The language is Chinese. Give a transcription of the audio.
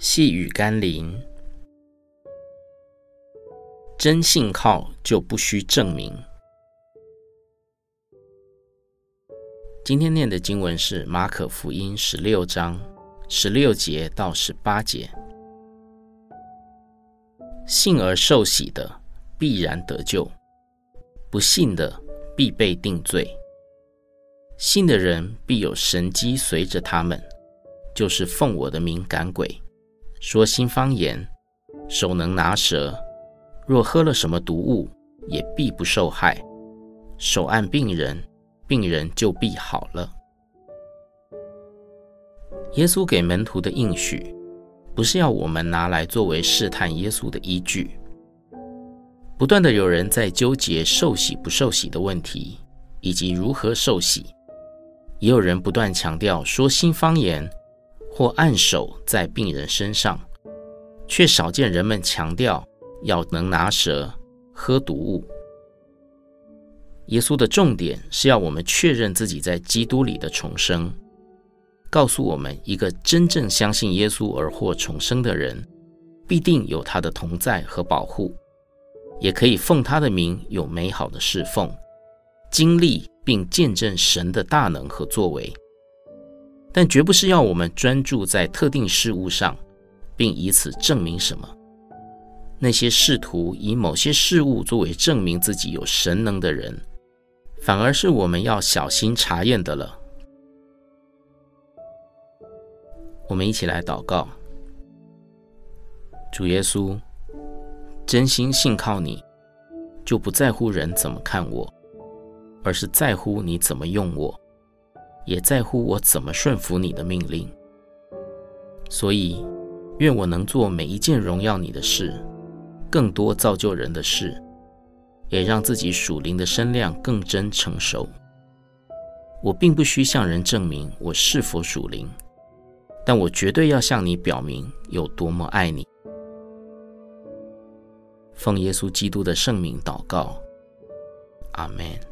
细雨甘霖，真信靠就不需证明。今天念的经文是马可福音十六章十六节到十八节。信而受洗的必然得救，不信的必被定罪。信的人必有神迹随着他们，就是奉我的名赶鬼。说新方言，手能拿蛇，若喝了什么毒物，也必不受害。手按病人，病人就必好了。耶稣给门徒的应许，不是要我们拿来作为试探耶稣的依据。不断的有人在纠结受洗不受洗的问题，以及如何受洗，也有人不断强调说新方言。或按手在病人身上，却少见人们强调要能拿蛇、喝毒物。耶稣的重点是要我们确认自己在基督里的重生，告诉我们一个真正相信耶稣而获重生的人，必定有他的同在和保护，也可以奉他的名有美好的侍奉，经历并见证神的大能和作为。但绝不是要我们专注在特定事物上，并以此证明什么。那些试图以某些事物作为证明自己有神能的人，反而是我们要小心查验的了。我们一起来祷告：主耶稣，真心信靠你，就不在乎人怎么看我，而是在乎你怎么用我。也在乎我怎么顺服你的命令，所以愿我能做每一件荣耀你的事，更多造就人的事，也让自己属灵的身量更真成熟。我并不需向人证明我是否属灵，但我绝对要向你表明有多么爱你。奉耶稣基督的圣名祷告，阿门。